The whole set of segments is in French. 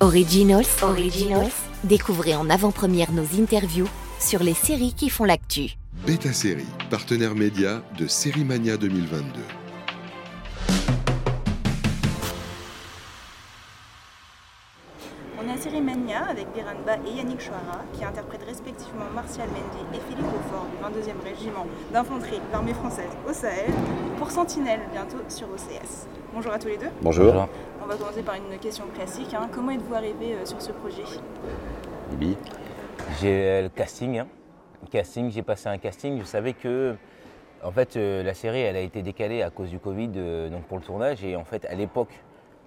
Originals, Originals, découvrez en avant-première nos interviews sur les séries qui font l'actu. Beta Série, partenaire média de Série Mania 2022. On est à Série Mania avec Biranba et Yannick Chouara qui interprètent respectivement Martial Mendy et Philippe Beaufort du 22e régiment d'infanterie de l'armée française au Sahel pour Sentinelle bientôt sur OCS. Bonjour à tous les deux. Bonjour. On va commencer par une question classique. hein. Comment êtes-vous arrivé euh, sur ce projet? J'ai euh, le casting. hein. Casting, j'ai passé un casting. Je savais que, en fait, euh, la série, elle a été décalée à cause du Covid, donc pour le tournage. Et en fait, à l'époque,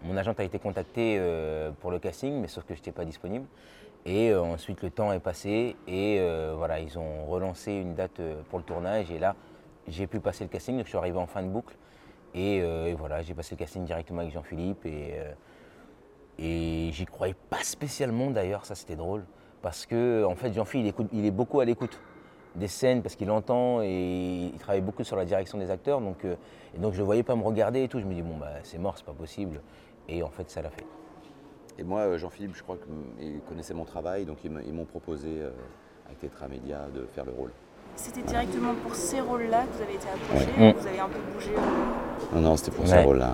mon agent a été contacté pour le casting, mais sauf que je n'étais pas disponible. Et ensuite, le temps est passé et voilà, ils ont relancé une date pour le tournage. Et là, j'ai pu passer le casting. Donc, je suis arrivé en fin de boucle. Et, euh, et voilà, j'ai passé le casting directement avec Jean-Philippe. Et, euh, et j'y croyais pas spécialement d'ailleurs, ça c'était drôle. Parce que en fait Jean-Philippe il, il est beaucoup à l'écoute des scènes parce qu'il entend et il travaille beaucoup sur la direction des acteurs. Donc, euh, donc je ne voyais pas me regarder et tout. Je me dis bon bah c'est mort, c'est pas possible. Et en fait ça l'a fait. Et moi, Jean-Philippe, je crois qu'il connaissait mon travail, donc ils m'ont proposé euh, avec Tetra Media de faire le rôle. C'était directement pour ces rôles-là que vous avez été approché Ouais. ou Vous avez un peu bougé euh, Non, non, c'était pour ce Ouais. rôle-là,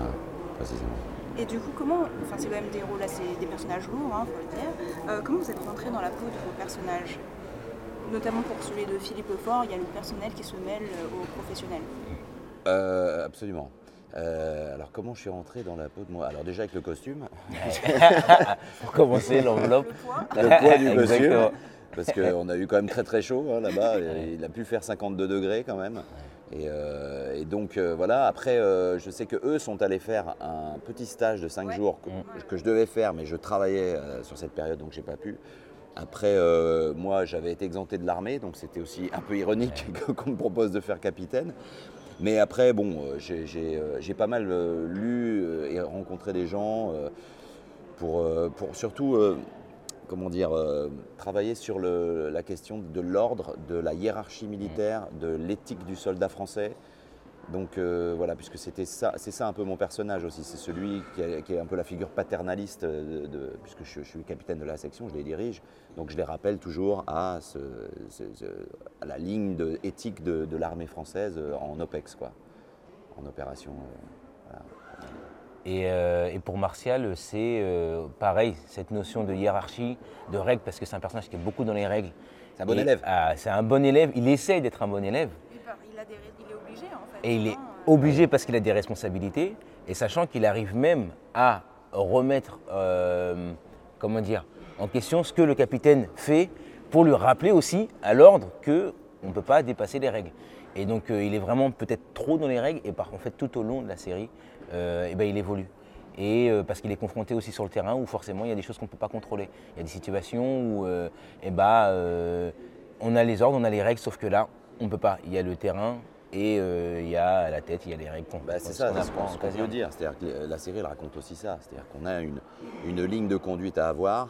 précisément. Et du coup, comment, enfin c'est quand même des rôles assez, des personnages lourds, hein, faut le dire. Euh, comment vous êtes rentré dans la peau de vos personnages? Notamment pour celui de Philippe Lefort, il y a le personnel qui se mêle euh, au professionnel. Euh, absolument. Euh, alors, comment je suis rentré dans la peau de moi? Alors, déjà avec le costume, Pour commencer l'enveloppe. Le poids le poids du costume, Exactement. Parce qu'on a eu quand même très très chaud hein, là-bas. Il a pu faire 52 degrés quand même. Et, euh, et donc euh, voilà, après euh, je sais que eux sont allés faire un petit stage de 5 Ouais. jours que, que je devais faire, mais je travaillais euh, sur cette période donc j'ai pas pu. Après, euh, moi j'avais été exempté de l'armée, donc c'était aussi un peu ironique qu'on me propose de faire capitaine. Mais après, bon, j'ai- pas mal euh, lu et rencontré des gens euh, pour, euh, pour surtout, euh, comment dire, euh, travailler sur le- la question de l'ordre, de la hiérarchie militaire, de l'éthique du soldat français. Donc euh, voilà, puisque c'était ça, c'est ça un peu mon personnage aussi, c'est celui qui est, qui est un peu la figure paternaliste, de, de- puisque je, je suis capitaine de la section, je les dirige, donc je les rappelle toujours à, ce- ce- ce- à la ligne de, éthique de, de l'armée française euh, en OPEX, quoi, en opération. euh, voilà. Et, euh, et pour Martial, c'est euh, pareil, cette notion de hiérarchie, de règles, parce que c'est un personnage qui est beaucoup dans les règles. C'est un bon Et- élève. ah, c'est un bon élève, il essaye d'être un bon élève. Il, a des est obligé en fait. Et il est euh, obligé parce qu'il a des responsabilités, et sachant qu'il arrive même à remettre, euh, comment dire, en question ce que le capitaine fait pour lui rappeler aussi à l'ordre que on ne peut pas dépasser les règles. Et donc euh, il est vraiment peut-être trop dans les règles, et par en fait tout au long de la série, euh, eh ben, il évolue. Et euh, parce qu'il est confronté aussi sur le terrain où forcément il y a des choses qu'on ne peut pas contrôler. Il y a des situations où euh, eh ben, euh, on a les ordres, on a les règles, sauf que là, on ne peut pas. Il y a le terrain et il y a la tête, il y a les règles qu'on Bah, c'est ça, c'est ce qu'on ce caserne. veut dire. C'est-à-dire que la série elle raconte aussi ça. C'est-à-dire qu'on a une, une ligne de conduite à avoir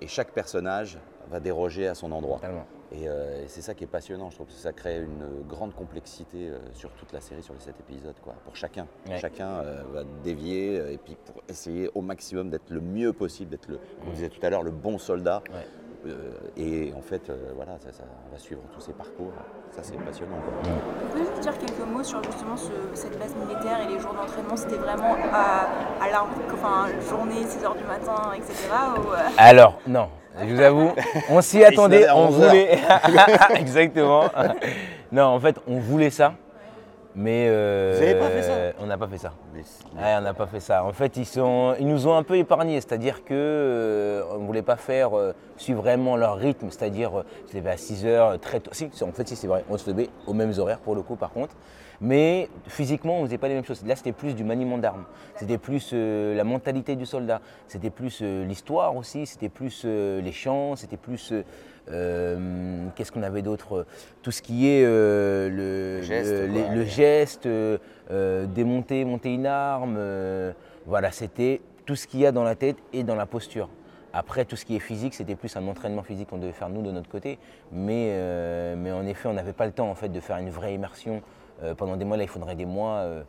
et chaque personnage va déroger à son endroit. Totalement. Et, euh, et c'est ça qui est passionnant. Je trouve que ça crée une grande complexité euh, sur toute la série, sur les sept épisodes, quoi, pour chacun. Ouais. Chacun euh, va dévier euh, et puis pour essayer au maximum d'être le mieux possible, d'être le, comme on disait tout à l'heure, le bon soldat. Ouais. Euh, et en fait, euh, voilà, ça, ça- on va suivre tous ces parcours. Ça, c'est passionnant. quoi. Vous pouvez juste dire quelques mots sur justement ce- cette base militaire et les jours d'entraînement C'était vraiment à, à enfin, journée, 6h du matin, etc. ou, euh, Alors, non, je vous avoue, on s'y attendait, on 11 heures. voulait. Exactement. Non, en fait, on voulait ça, mais. euh, Vous avez pas fait ça? On n'a pas fait ça. Mais- Ouais, on n'a pas fait ça. En fait, ils, sont, ils nous ont un peu épargnés, c'est-à-dire que euh, on ne voulait pas faire euh, suivre vraiment leur rythme, c'est-à-dire euh, se lever à 6 heures très tôt. Si, en fait, si c'est vrai, on se levait aux mêmes horaires pour le coup, par contre. Mais physiquement, on ne faisait pas les mêmes choses. Là, c'était plus du maniement d'armes. C'était plus euh, la mentalité du soldat. C'était plus euh, l'histoire aussi. C'était plus euh, les chants. C'était plus. Qu'est-ce qu'on avait d'autre? Tout ce qui est le, geste, le- les- quoi. le geste, démonter, monter une arme. voilà, c'était tout ce qu'il y a dans la tête et dans la posture. Après, tout ce qui est physique, c'était plus un entraînement physique qu'on devait faire nous de notre côté. Mais, mais en effet, on n'avait pas le temps en fait, de faire une vraie immersion pendant des mois. Là, il faudrait des mois. euh,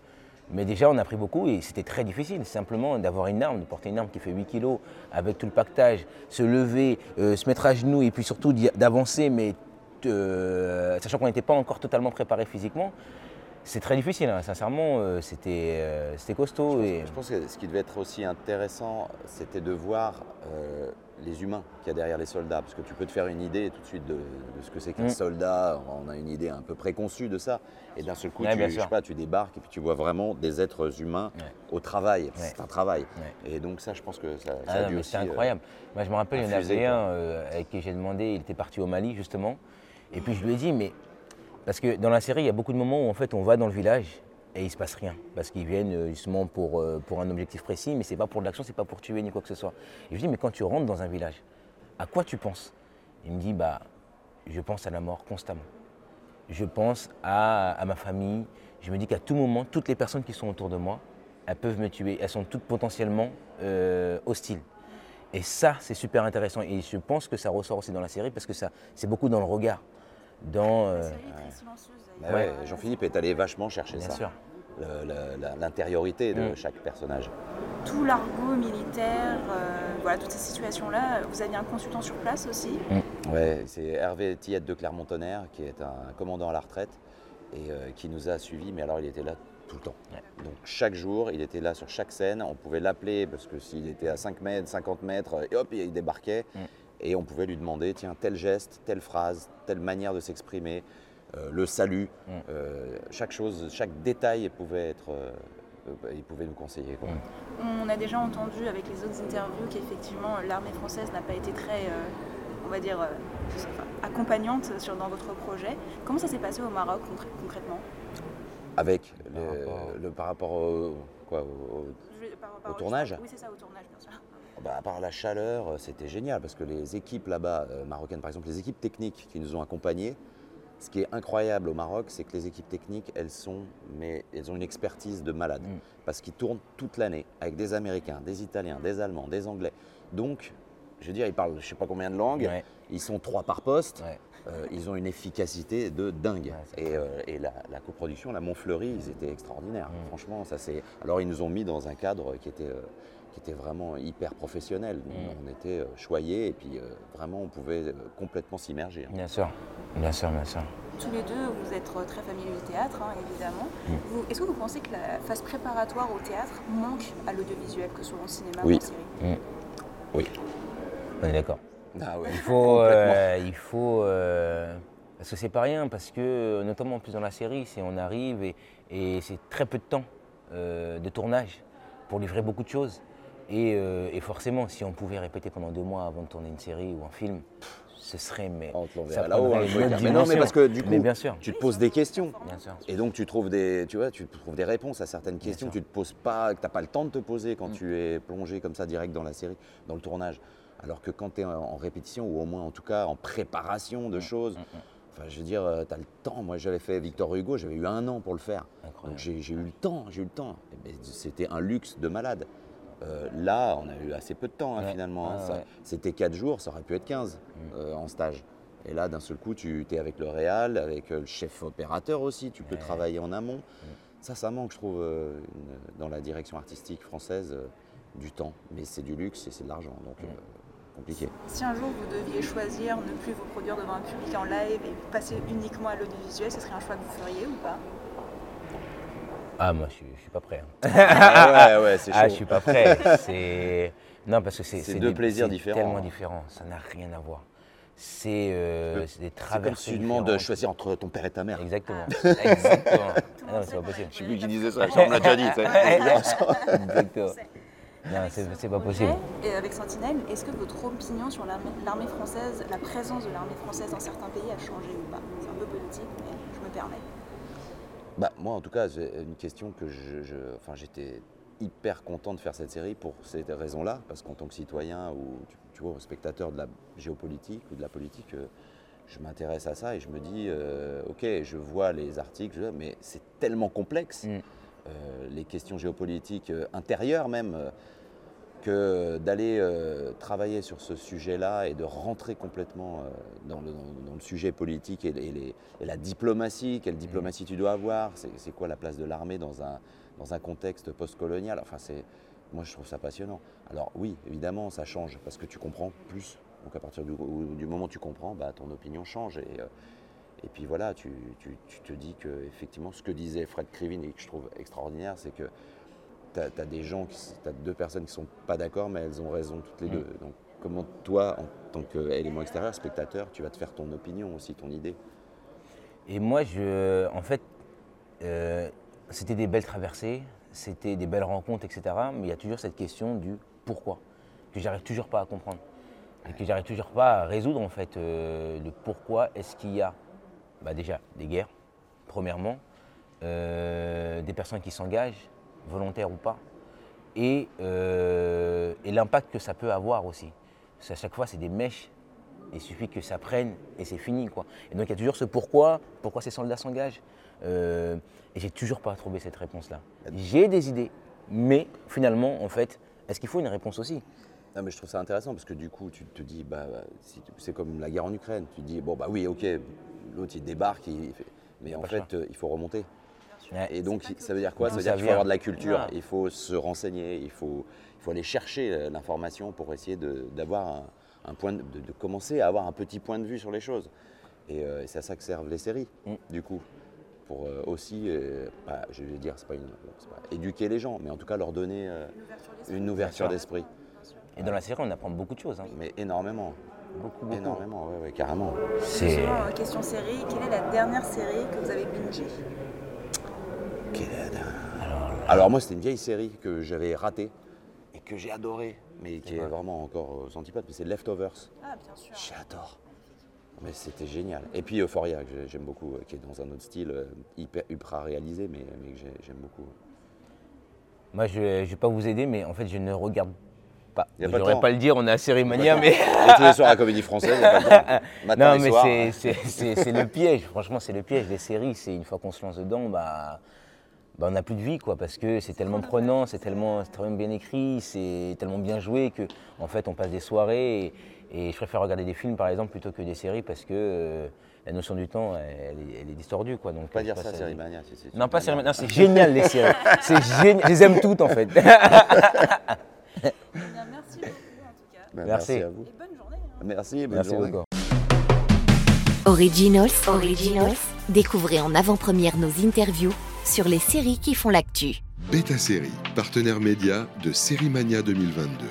Mais déjà, on a appris beaucoup et c'était très difficile, simplement d'avoir une arme, de porter une arme qui fait 8 kilos, avec tout le pactage, se lever, euh, se mettre à genoux et puis surtout d'avancer, mais euh, sachant qu'on n'était pas encore totalement préparé physiquement. C'est très difficile, hein. sincèrement, euh, c'était euh, costaud. et... Je pense que ce qui devait être aussi intéressant, c'était de voir euh, les humains qu'il y a derrière les soldats. Parce que tu peux te faire une idée tout de suite de, de ce que c'est qu'un Mm. soldat. On a une idée un peu préconçue de ça. Et d'un seul coup, Ouais, tu, je sais pas, tu débarques et puis tu vois vraiment des êtres humains Ouais. au travail. C'est un travail. Et donc ça, je pense que ça, ça Ah a dû aussi, c'était euh, incroyable. Moi, je me rappelle, il y en avait un avec qui j'ai demandé, il était parti au Mali, justement. Et puis je lui ai dit, mais. Parce que dans la série, il y a beaucoup de moments où en fait on va dans le village et il se passe rien. Parce qu'ils viennent euh, justement pour, euh, pour un objectif précis, mais c'est pas pour de l'action, c'est pas pour tuer ni quoi que ce soit. Et je lui dis, mais quand tu rentres dans un village, à quoi tu penses? Il me dit, bah, je pense à la mort constamment. Je pense à, à ma famille. Je me dis qu'à tout moment, toutes les personnes qui sont autour de moi, elles peuvent me tuer. Elles sont toutes potentiellement euh, hostiles. Et ça, c'est super intéressant. Et je pense que ça ressort aussi dans la série parce que ça, c'est beaucoup dans le regard. Dans, La euh, série est très silencieuse. bah ouais, Jean-Philippe est allé vachement chercher bien ça. sûr. L'intériorité de Mm. chaque personnage. Tout l'argot militaire, euh, voilà, toutes ces situations-là. Vous aviez un consultant sur place aussi? Ouais, c'est Hervé Tillette de Clermont-Tonnerre, qui est un commandant à la retraite et euh, qui nous a suivis, mais alors il était là tout le temps. Donc chaque jour, il était là sur chaque scène, on pouvait l'appeler parce que s'il était à 5 mètres, 50 mètres, et hop, il débarquait, Mm. Et on pouvait lui demander, tiens, tel geste, telle phrase, telle manière de s'exprimer, euh, le salut, Mm. euh, chaque chose, chaque détail pouvait être... euh, il pouvait nous conseiller. quoi. Mm. On a déjà entendu avec les autres interviews qu'effectivement l'armée française n'a pas été très, euh, on va dire, euh, accompagnante sur, dans votre projet. Comment ça s'est passé au Maroc concr- concrètement? Avec Par le, rapport- le- par rapport au, quoi, au- par rapport Au tournage? Oui, c'est ça, au tournage, bien sûr. Bah, à part la chaleur, euh, c'était génial parce que les équipes là-bas, euh, marocaines par exemple, les équipes techniques qui nous ont accompagnés, ce qui est incroyable au Maroc, c'est que les équipes techniques, elles sont, mais elles ont une expertise de malade Mm. parce qu'ils tournent toute l'année avec des Américains, des Italiens, des Allemands, des Anglais. Donc, je veux dire, ils parlent je sais pas combien de langues, Ouais. ils sont trois par poste. Ouais. Euh, ils ont une efficacité de dingue. Ouais, et euh, et la, la coproduction, la Montfleury, ils étaient extraordinaires. Mm. Franchement, ça c'est. Alors ils nous ont mis dans un cadre qui était, euh, qui était vraiment hyper professionnel. Mm. On était euh, choyés et puis euh, vraiment on pouvait euh, complètement s'immerger. hein. Bien sûr, bien sûr, bien sûr. Tous les deux, vous êtes très familiers du théâtre, hein, évidemment. Mm. Vous- Est-ce que vous pensez que la phase préparatoire au théâtre manque à l'audiovisuel, que ce soit en cinéma Oui. ou en série? Oui. On est d'accord. Ah. Il faut, euh, il faut euh, parce que c'est pas rien, parce que notamment en plus dans la série, c'est on arrive et, et c'est très peu de temps euh, de tournage pour livrer beaucoup de choses. Et, euh, et forcément, si on pouvait répéter pendant deux mois avant de tourner une série ou un film, ce serait mais On te ça là-haut. hein, mais non, mais parce que du coup, bien sûr, tu te poses des questions. bien sûr. Et donc tu trouves des, tu vois, tu trouves des réponses à certaines questions que tu te poses pas, que n'as pas le temps de te poser quand Mm. tu es plongé comme ça direct dans la série, dans le tournage. Alors que quand tu es en, répétition ou au moins en tout cas en préparation de choses, mm, enfin je veux dire, tu as le temps. Moi j'avais fait Victor Hugo, j'avais eu un an pour le faire. Donc Incroyable. j'ai j'ai eu le temps, j'ai eu le temps. C'était un luxe de malade. Euh, là, on a eu assez peu de temps hein, Ouais. finalement. hein. Ouais, ouais. C'était 4 jours, ça aurait pu être 15 Mm. euh, en stage. Et là, d'un seul coup, tu es avec le réal, avec euh, le chef opérateur aussi, tu peux Ouais. travailler en amont. Mm. Ça, ça manque, je trouve, euh, une- dans la direction artistique française, euh, du temps. Mais c'est du luxe et c'est de l'argent, donc Mm. euh, compliqué. Si un jour vous deviez choisir ne plus vous produire devant un public en live et passer uniquement à l'audiovisuel, ce serait un choix que vous feriez ou pas? Ah moi je suis, je suis pas prêt. hein. ah ouais, ouais, c'est chaud. Ah je suis pas prêt. C'est non parce que c'est C'est deux des- plaisirs c'est différents. Tellement différent, ça n'a rien à voir. C'est euh, c'est des C'est comme traversées. si tu demandes de choisir entre ton père et ta mère. Exactement. Exactement. Ah non, c'est pas possible. a- Je sais plus qui disait ça, on me l'a déjà dit. Exactement. Non, Avec c'est ce c'est pas possible. Et avec Sentinelle, est-ce que votre opinion sur l'armée l'armée française, la présence de l'armée française dans certains pays a changé ou pas? C'est un peu politique, mais je me permets. Bah, moi, en tout cas, c'est une question que je, je- enfin, j'étais hyper content de faire cette série pour ces raisons-là, parce qu'en tant que citoyen ou tu, tu vois, spectateur de la géopolitique ou de la politique, euh, je m'intéresse à ça et je me dis, euh, ok, je vois les articles, je- mais c'est tellement complexe, Mm. euh, les questions géopolitiques intérieures même. Que d'aller euh, travailler sur ce sujet-là et de rentrer complètement euh, dans, le, dans- dans le sujet politique et, les- les- et la diplomatie, quelle diplomatie tu dois avoir, c'est quoi la place de l'armée dans un, dans un contexte postcolonial, enfin c'est, moi je trouve ça passionnant. Alors oui, évidemment ça change parce que tu comprends plus, donc à partir du moment où tu comprends, bah, ton opinion change et, euh, et puis voilà, tu, tu- tu te dis que effectivement ce que disait Fred Krivin et que je trouve extraordinaire, c'est que tu as, des gens, tu as deux personnes qui sont pas d'accord, mais elles ont raison toutes les Mm. deux. Donc comment toi, en tant qu'élément extérieur, spectateur, tu vas te faire ton opinion aussi, ton idée? Et moi, je, en fait, euh, c'était des belles traversées, c'était des belles rencontres, etc. Mais il y a toujours cette question du pourquoi, que j'arrive toujours pas à comprendre. Et que j'arrive toujours pas à résoudre, en fait, euh, le pourquoi est-ce qu'il y a bah, déjà des guerres, premièrement, euh, des personnes qui s'engagent, volontaires ou pas, et, euh, et l'impact que ça peut avoir aussi. Parce qu'à chaque fois, c'est des mèches il suffit que ça prenne et c'est fini. Quoi. Et donc il y a toujours ce pourquoi, pourquoi ces soldats s'engagent. Euh, et j'ai toujours pas trouvé cette réponse-là. J'ai des idées, mais finalement, en fait, est-ce qu'il faut une réponse aussi? Non, mais je trouve ça intéressant parce que du coup, tu te dis, bah, si tu- c'est comme la guerre en Ukraine. Tu te dis, bon, bah oui, ok, l'autre il débarque, il fait- mais en fait, euh, il faut remonter. Ouais. Et donc, ça veut dire quoi Ça veut dire qu'il faut avoir de la culture, il faut se renseigner, il faut, il faut aller chercher euh, l'information pour essayer de- d'avoir un, un point, de, de- de commencer à avoir un petit point de vue sur les choses. Et, euh, et c'est à ça que servent les séries, Mm. du coup, pour euh, aussi, euh, pas- je vais dire, c'est pas, pas éduquer les gens, mais en tout cas leur donner euh, une ouverture d'esprit. Et dans la série, on apprend beaucoup de choses. hein. Mais énormément, Beaucoup, beaucoup. énormément, ouais, carrément. C'est question série, quelle est la dernière série que vous avez bingée? Alors moi, c'était une vieille série que j'avais ratée et que j'ai adorée, mais qui est vraiment encore aux antipodes, mais c'est Leftovers. Ah, bien sûr. J'adore. Mais c'était génial. Et puis Euphoria, que j'ai- j'aime beaucoup, euh, qui est dans un autre style, euh, hyper, ultra réalisé, mais, mais que j'ai- j'aime beaucoup. Moi, je ne vais pas vous aider, mais en fait, je ne regarde pas. Je pas n'aurais temps. pas le dire, on est à Série Mania, mais. Et tous les soirs à la Comédie Française, il a pas de temps. matin non, mais c'est- c'est c'est- c'est le piège. Franchement, c'est le piège. Les séries, c'est une fois qu'on se lance dedans, bah, bah, on n'a plus de vie, quoi, parce que c'est tellement prenant, c'est tellement, c'est tellement bien écrit, c'est tellement bien joué que, en fait, on passe des soirées. Et, et je préfère regarder des films, par exemple, plutôt que des séries, parce que euh, la notion du temps, elle, est, elle est distordue, quoi. Donc, Pas dire ça, Série Mania. Non, pas c'est série. Non, c'est génial les séries. C'est génial. Je les aime toutes, en fait. Eh bien, merci beaucoup en tout cas. Ben, Merci. merci à vous. Et bonne journée. hein. Merci, bonne Merci journée. beaucoup. Originals, Originals, découvrez en avant-première nos interviews sur les séries qui font l'actu. Beta Série, partenaire média de Série Mania 2022.